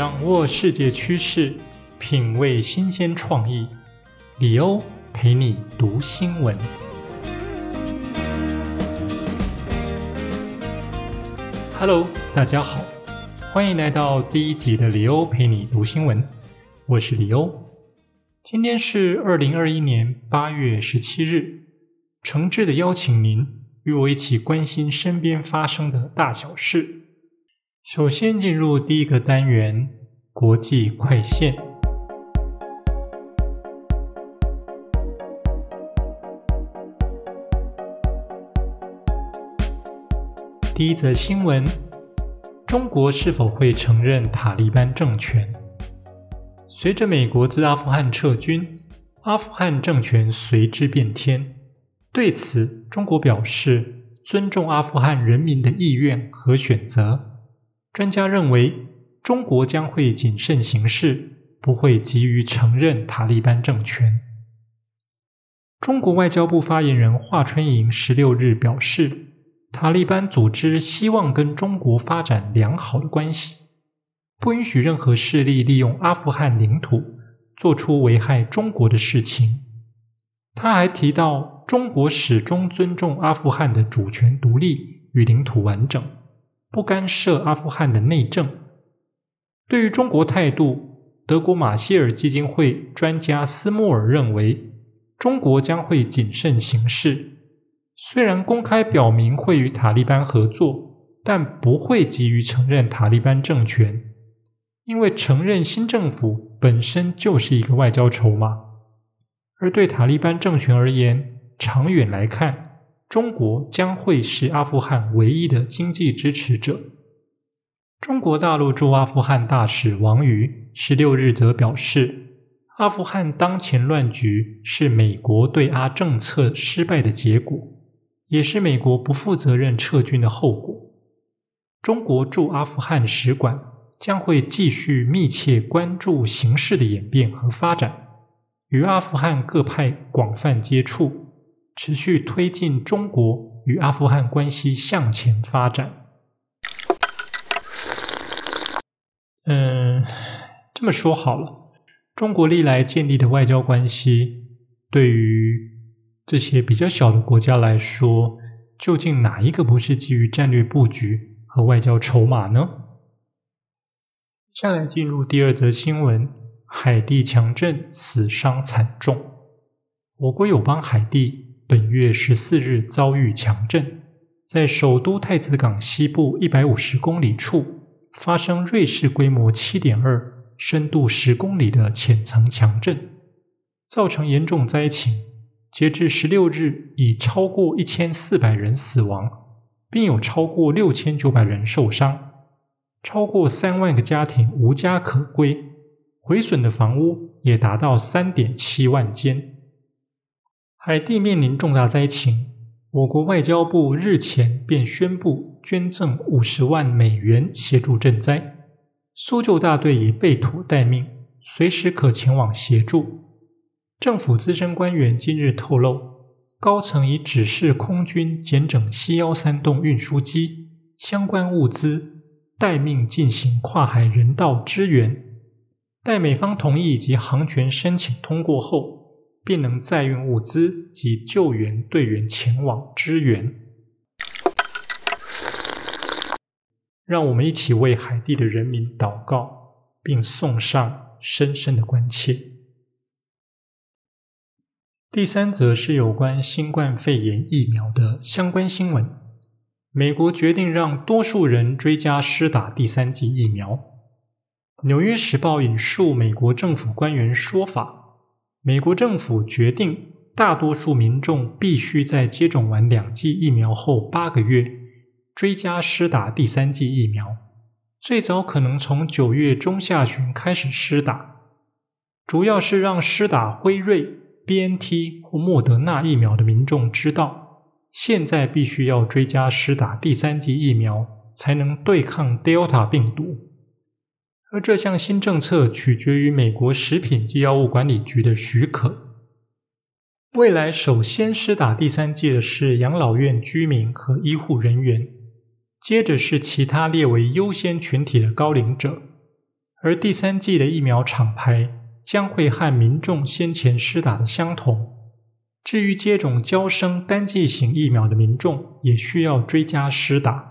掌握世界趋势，品味新鲜创意。李欧陪你读新闻。Hello，大家好，欢迎来到第一集的李欧陪你读新闻。我是李欧。今天是二零二一年八月十七日，诚挚的邀请您与我一起关心身边发生的大小事。首先进入第一个单元——国际快线。第一则新闻：中国是否会承认塔利班政权？随着美国自阿富汗撤军，阿富汗政权随之变天。对此，中国表示尊重阿富汗人民的意愿和选择。专家认为，中国将会谨慎行事，不会急于承认塔利班政权。中国外交部发言人华春莹十六日表示，塔利班组织希望跟中国发展良好的关系，不允许任何势力利用阿富汗领土做出危害中国的事情。他还提到，中国始终尊重阿富汗的主权独立与领土完整。不干涉阿富汗的内政。对于中国态度，德国马歇尔基金会专家斯莫尔认为，中国将会谨慎行事。虽然公开表明会与塔利班合作，但不会急于承认塔利班政权，因为承认新政府本身就是一个外交筹码。而对塔利班政权而言，长远来看，中国将会是阿富汗唯一的经济支持者。中国大陆驻阿富汗大使王瑜十六日则表示，阿富汗当前乱局是美国对阿政策失败的结果，也是美国不负责任撤军的后果。中国驻阿富汗使馆将会继续密切关注形势的演变和发展，与阿富汗各派广泛接触。持续推进中国与阿富汗关系向前发展。嗯，这么说好了，中国历来建立的外交关系，对于这些比较小的国家来说，究竟哪一个不是基于战略布局和外交筹码呢？接下来进入第二则新闻：海地强震，死伤惨重。我国友邦海地。本月十四日遭遇强震，在首都太子港西部一百五十公里处发生瑞士规模七点二、深度十公里的浅层强震，造成严重灾情。截至十六日，已超过一千四百人死亡，并有超过六千九百人受伤，超过三万个家庭无家可归，毁损的房屋也达到三点七万间。海地面临重大灾情，我国外交部日前便宣布捐赠五十万美元协助赈灾，搜救大队已备妥待命，随时可前往协助。政府资深官员今日透露，高层已指示空军检整七幺三栋运输机相关物资，待命进行跨海人道支援，待美方同意及航权申请通过后。便能载运物资及救援队员前往支援。让我们一起为海地的人民祷告，并送上深深的关切。第三则是有关新冠肺炎疫苗的相关新闻：美国决定让多数人追加施打第三剂疫苗。《纽约时报》引述美国政府官员说法。美国政府决定，大多数民众必须在接种完两剂疫苗后八个月追加施打第三剂疫苗，最早可能从九月中下旬开始施打。主要是让施打辉瑞、BNT 或莫德纳疫苗的民众知道，现在必须要追加施打第三剂疫苗，才能对抗 Delta 病毒。而这项新政策取决于美国食品及药物管理局的许可。未来首先施打第三剂的是养老院居民和医护人员，接着是其他列为优先群体的高龄者，而第三剂的疫苗厂牌将会和民众先前施打的相同。至于接种交生单剂型疫苗的民众，也需要追加施打，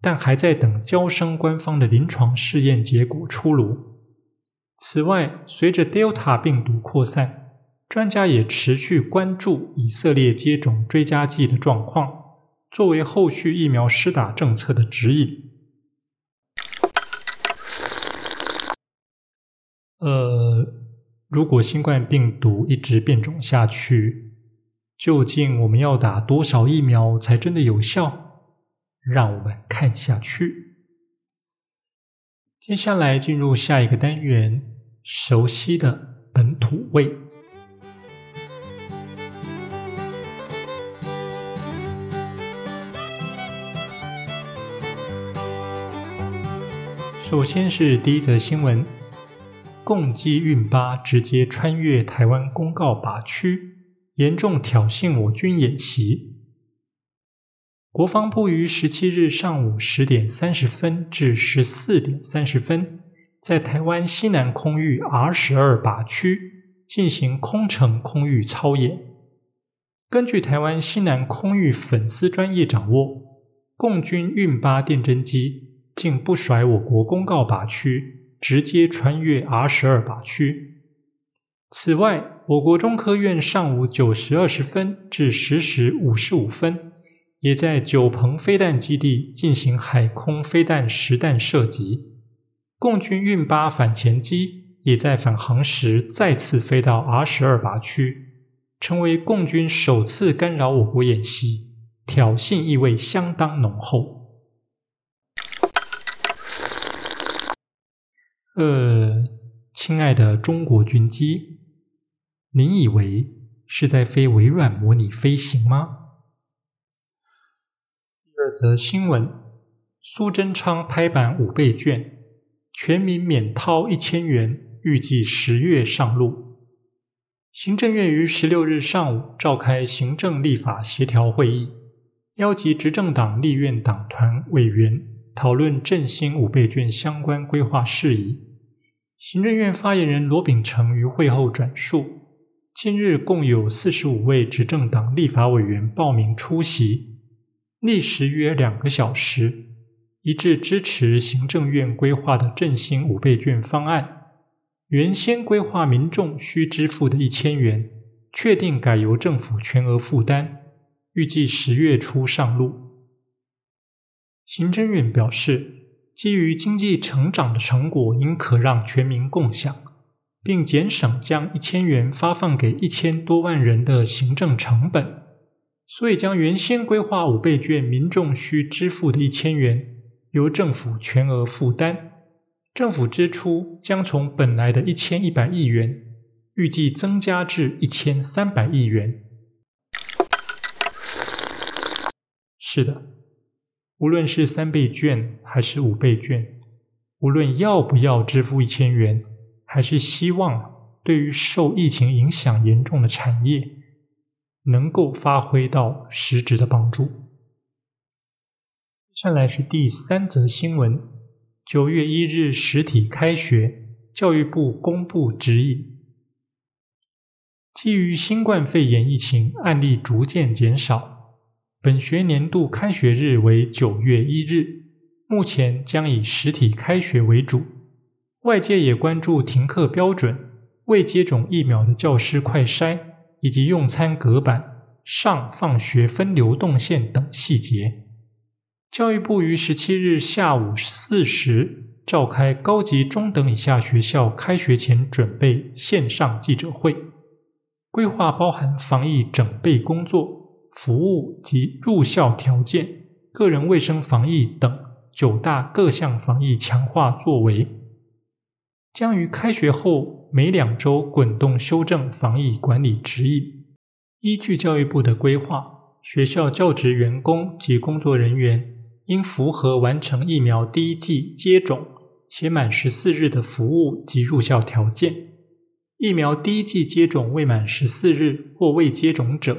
但还在等交生官方的临床试验结果出炉。此外，随着 Delta 病毒扩散，专家也持续关注以色列接种追加剂的状况，作为后续疫苗施打政策的指引。呃，如果新冠病毒一直变种下去，究竟我们要打多少疫苗才真的有效？让我们看下去。接下来进入下一个单元，熟悉的本土味。首先是第一则新闻。共机运八直接穿越台湾公告靶区，严重挑衅我军演习。国防部于十七日上午十点三十分至十四点三十分，在台湾西南空域 R 十二靶区进行空乘空域操演。根据台湾西南空域粉丝专业掌握，共军运八电侦机竟不甩我国公告靶区。直接穿越 R 十二靶区。此外，我国中科院上午九时二十分至十时五十五分，也在九鹏飞弹基地进行海空飞弹实弹射击。共军运八反潜机也在返航时再次飞到 R 十二靶区，成为共军首次干扰我国演习，挑衅意味相当浓厚。呃，亲爱的中国军机，您以为是在飞微软模拟飞行吗？则新闻：苏贞昌拍板五倍券，全民免掏一千元，预计十月上路。行政院于十六日上午召开行政立法协调会议，邀集执政党立院党团委员讨论振兴五倍券相关规划事宜。行政院发言人罗秉成于会后转述，今日共有四十五位执政党立法委员报名出席，历时约两个小时，一致支持行政院规划的振兴五倍券方案。原先规划民众需支付的一千元，确定改由政府全额负担，预计十月初上路。行政院表示。基于经济成长的成果应可让全民共享，并减省将一千元发放给一千多万人的行政成本，所以将原先规划五倍券民众需支付的一千元由政府全额负担，政府支出将从本来的一千一百亿元预计增加至一千三百亿元。是的。无论是三倍券还是五倍券，无论要不要支付一千元，还是希望对于受疫情影响严重的产业能够发挥到实质的帮助。接下来是第三则新闻：九月一日实体开学，教育部公布指引，基于新冠肺炎疫情案例逐渐减少。本学年度开学日为九月一日，目前将以实体开学为主。外界也关注停课标准、未接种疫苗的教师快筛以及用餐隔板、上放学分流动线等细节。教育部于十七日下午四时召开高级中等以下学校开学前准备线上记者会，规划包含防疫整备工作。服务及入校条件、个人卫生防疫等九大各项防疫强化作为，将于开学后每两周滚动修正防疫管理指引。依据教育部的规划，学校教职员工及工作人员应符合完成疫苗第一剂接种且满十四日的服务及入校条件。疫苗第一剂接种未满十四日或未接种者。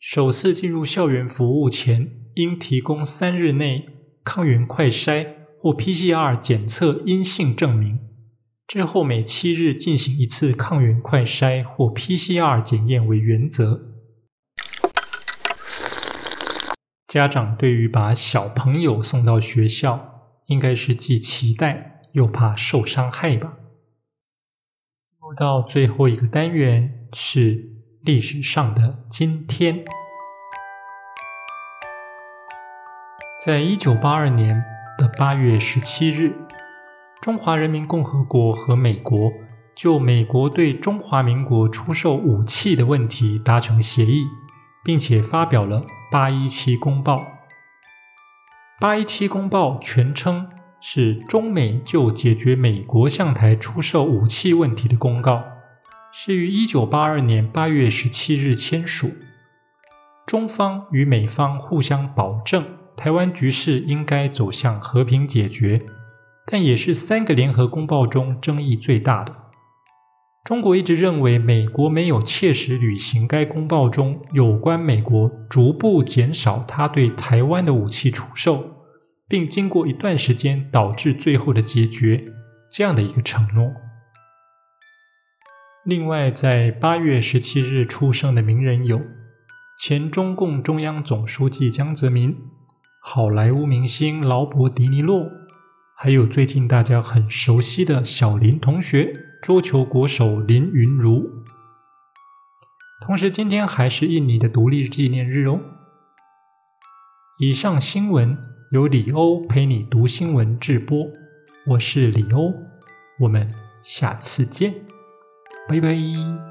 首次进入校园服务前，应提供三日内抗原快筛或 PCR 检测阴性证明。之后每七日进行一次抗原快筛或 PCR 检验为原则。家长对于把小朋友送到学校，应该是既期待又怕受伤害吧。到最后一个单元是历史上的今天，在一九八二年的八月十七日，中华人民共和国和美国就美国对中华民国出售武器的问题达成协议。并且发表了《八一七公报》。《八一七公报》全称是中美就解决美国向台出售武器问题的公告，是于一九八二年八月十七日签署。中方与美方互相保证，台湾局势应该走向和平解决，但也是三个联合公报中争议最大的。中国一直认为美国没有切实履行该公报中有关美国逐步减少他对台湾的武器出售，并经过一段时间导致最后的解决这样的一个承诺。另外，在八月十七日出生的名人有前中共中央总书记江泽民、好莱坞明星劳勃迪尼洛，还有最近大家很熟悉的小林同学。桌球国手林云如。同时，今天还是印尼的独立纪念日哦。以上新闻由李欧陪你读新闻直播，我是李欧，我们下次见，拜拜。